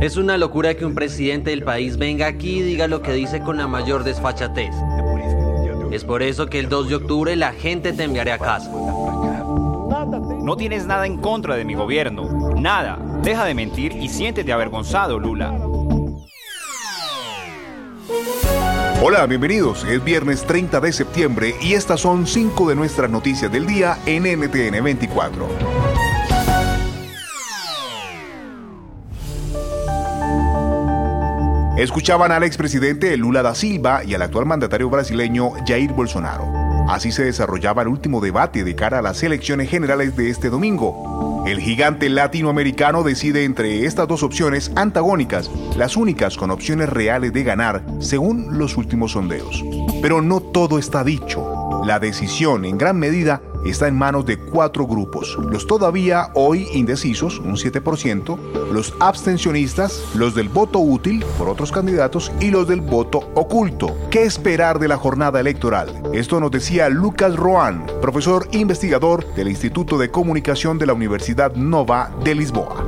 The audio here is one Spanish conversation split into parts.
Es una locura que un presidente del país venga aquí y diga lo que dice con la mayor desfachatez. Es por eso que el 2 de octubre la gente te enviará a casa. No tienes nada en contra de mi gobierno. Nada. Deja de mentir y siéntete avergonzado, Lula. Hola, bienvenidos. Es viernes 30 de septiembre y estas son cinco de nuestras noticias del día en NTN 24. Escuchaban al expresidente Lula da Silva y al actual mandatario brasileño Jair Bolsonaro. Así se desarrollaba el último debate de cara a las elecciones generales de este domingo. El gigante latinoamericano decide entre estas dos opciones antagónicas, las únicas con opciones reales de ganar, según los últimos sondeos. Pero no todo está dicho. La decisión, en gran medida, está en manos de cuatro grupos. Los todavía hoy indecisos, un 7%, los abstencionistas, los del voto útil por otros candidatos y los del voto oculto. ¿Qué esperar de la jornada electoral? Esto nos decía Lucas Roan, profesor investigador del Instituto de Comunicación de la Universidad Nova de Lisboa.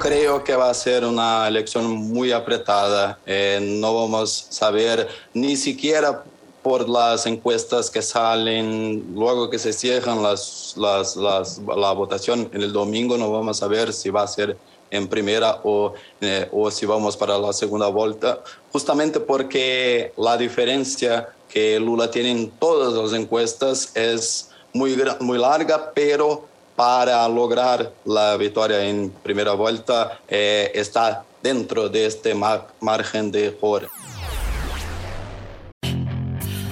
Creo que va a ser una elección muy apretada. Eh, no vamos a saber ni siquiera por las encuestas que salen luego que se cierran las, las, las, la votación en el domingo, no vamos a ver si va a ser en primera o, eh, o si vamos para la segunda vuelta, justamente porque la diferencia que Lula tiene en todas las encuestas es muy, muy larga, pero para lograr la victoria en primera vuelta eh, está dentro de este mar, margen de error.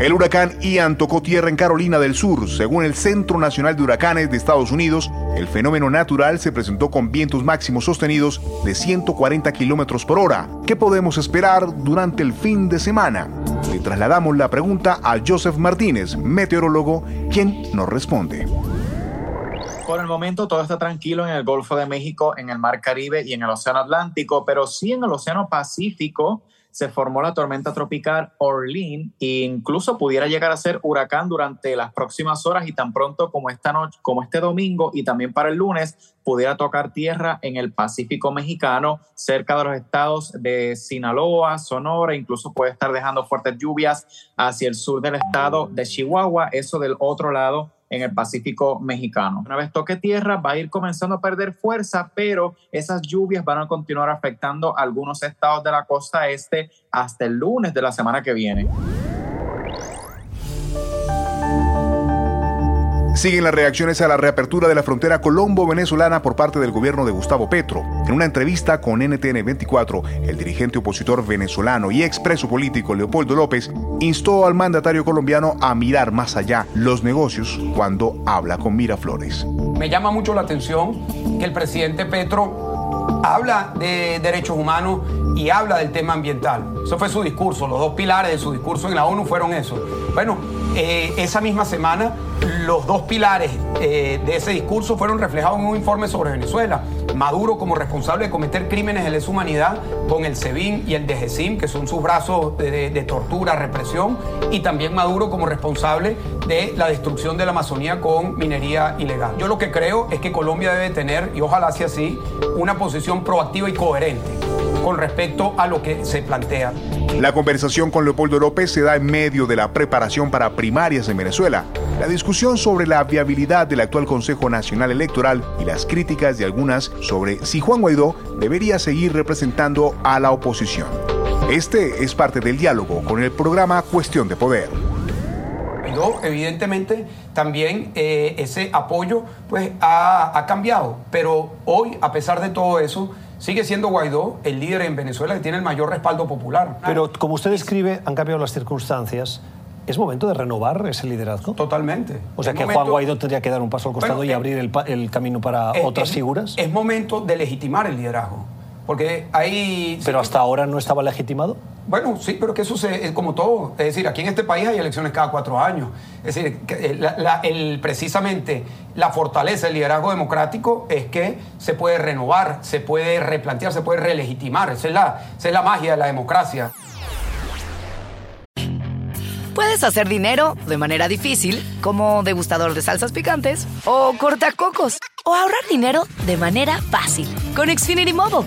El huracán Ian tocó tierra en Carolina del Sur. Según el Centro Nacional de Huracanes de Estados Unidos, el fenómeno natural se presentó con vientos máximos sostenidos de 140 kilómetros por hora. ¿Qué podemos esperar durante el fin de semana? Le trasladamos la pregunta a Joseph Martínez, meteorólogo, quien nos responde. Por el momento todo está tranquilo en el Golfo de México, en el Mar Caribe y en el Océano Atlántico, pero sí en el Océano Pacífico se formó la tormenta tropical Orlene e incluso pudiera llegar a ser huracán durante las próximas horas y tan pronto como esta noche, como este domingo y también para el lunes pudiera tocar tierra en el Pacífico mexicano, cerca de los estados de Sinaloa, Sonora, incluso puede estar dejando fuertes lluvias hacia el sur del estado de Chihuahua, eso del otro lado en el Pacífico mexicano. Una vez toque tierra va a ir comenzando a perder fuerza, pero esas lluvias van a continuar afectando algunos estados de la costa este hasta el lunes de la semana que viene. Siguen las reacciones a la reapertura de la frontera colombo-venezolana por parte del gobierno de Gustavo Petro. En una entrevista con NTN 24, el dirigente opositor venezolano y expreso político Leopoldo López instó al mandatario colombiano a mirar más allá los negocios cuando habla con Miraflores. Me llama mucho la atención que el presidente Petro habla de derechos humanos y habla del tema ambiental. Eso fue su discurso, los dos pilares de su discurso en la ONU fueron eso. Bueno, eh, esa misma semana los dos pilares eh, de ese discurso fueron reflejados en un informe sobre Venezuela. Maduro como responsable de cometer crímenes de lesa humanidad con el SEBIN y el DGCIM, que son sus brazos de, de, tortura, represión, y también Maduro como responsable de la destrucción de la Amazonía con minería ilegal. Yo lo que creo es que Colombia debe tener, y ojalá sea así, una posición proactiva y coherente con respecto a lo que se plantea. La conversación con Leopoldo López se da en medio de la preparación para primarias en Venezuela, la discusión sobre la viabilidad del actual Consejo Nacional Electoral y las críticas de algunas sobre si Juan Guaidó debería seguir representando a la oposición. Este es parte del diálogo con el programa Cuestión de Poder. Guaidó, evidentemente, también eh, ese apoyo pues, ha, ha cambiado, pero hoy, a pesar de todo eso, sigue siendo Guaidó el líder en Venezuela que tiene el mayor respaldo popular. Pero como usted describe, han cambiado las circunstancias. ¿Es momento de renovar ese liderazgo? Totalmente. O sea, Es que momento- Juan Guaidó tendría que dar un paso al costado Bueno, y eh, abrir el, el camino para Es- otras es- figuras. Es momento de legitimar el liderazgo. Porque hay... Pero hasta ahora no estaba legitimado. Bueno, sí, pero que eso se- es como todo. Es decir, aquí en este país hay elecciones cada cuatro años. Es decir, eh, el, precisamente la fortaleza del liderazgo democrático es que se puede renovar, se puede replantear, se puede relegitimar. Esa es la, esa es la magia de la democracia. Puedes hacer dinero de manera difícil, como degustador de salsas picantes, o cortacocos, o ahorrar dinero de manera fácil con Xfinity Mobile.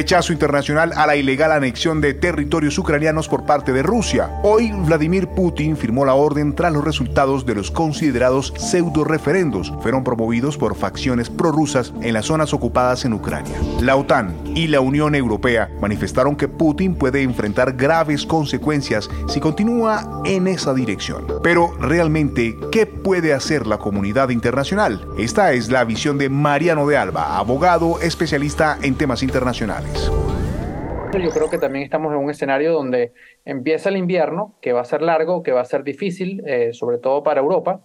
Rechazo internacional a la ilegal anexión de territorios ucranianos por parte de Rusia. Hoy Vladimir Putin firmó la orden tras los resultados de los considerados pseudo referendos. Fueron promovidos por facciones prorrusas en las zonas ocupadas en Ucrania. La OTAN y la Unión Europea manifestaron que Putin puede enfrentar graves consecuencias si continúa en esa dirección. Pero realmente, ¿qué puede hacer la comunidad internacional? Esta es la visión de Mariano de Alba, abogado especialista en temas internacionales. Yo creo que también estamos en un escenario donde empieza el invierno, que va a ser largo, que va a ser difícil, eh, sobre todo para Europa,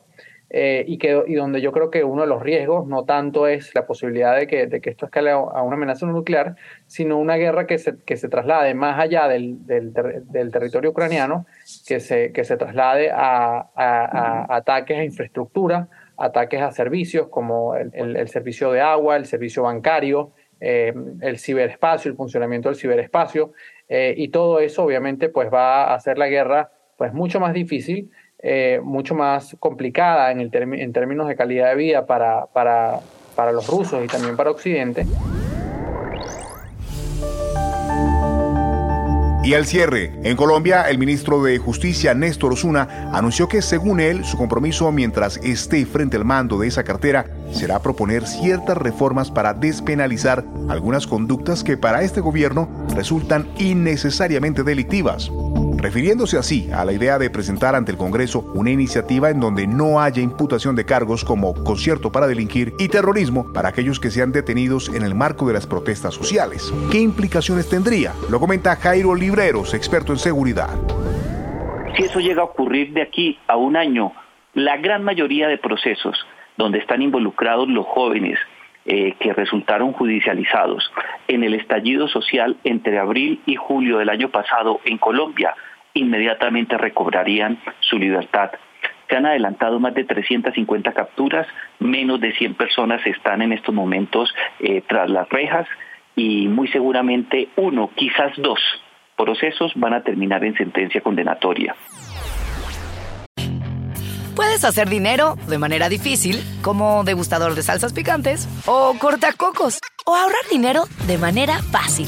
eh, y, que, y donde yo creo que uno de los riesgos no tanto es la posibilidad de que, de que esto escale a una amenaza nuclear, sino una guerra que se, que se traslade más allá del, del, ter- del territorio ucraniano, que se, que se traslade a, a- a ataques a infraestructura, ataques a servicios como el, el- el servicio de agua, el servicio bancario, eh, el ciberespacio, el funcionamiento del ciberespacio, eh, y todo eso obviamente pues va a hacer la guerra pues mucho más difícil, eh, mucho más complicada en, el en términos de calidad de vida para, para, para los rusos y también para Occidente. Y al cierre, en Colombia, el ministro de Justicia, Néstor Osuna, anunció que según él, su compromiso mientras esté frente al mando de esa cartera será proponer ciertas reformas para despenalizar algunas conductas que para este gobierno resultan innecesariamente delictivas. Refiriéndose así a la idea de presentar ante el Congreso una iniciativa en donde no haya imputación de cargos como concierto para delinquir y terrorismo para aquellos que sean detenidos en el marco de las protestas sociales. ¿Qué implicaciones tendría? Lo comenta Jairo Libreros, experto en seguridad. Si eso llega a ocurrir de aquí a un año, la gran mayoría de procesos donde están involucrados los jóvenes eh, que resultaron judicializados en el estallido social entre abril y julio del año pasado en Colombia, inmediatamente recobrarían su libertad. Se han adelantado más de 350 capturas, menos de 100 personas están en estos momentos eh, tras las rejas y muy seguramente uno, quizás dos procesos van a terminar en sentencia condenatoria. Puedes hacer dinero de manera difícil, como degustador de salsas picantes, o cortacocos, o ahorrar dinero de manera fácil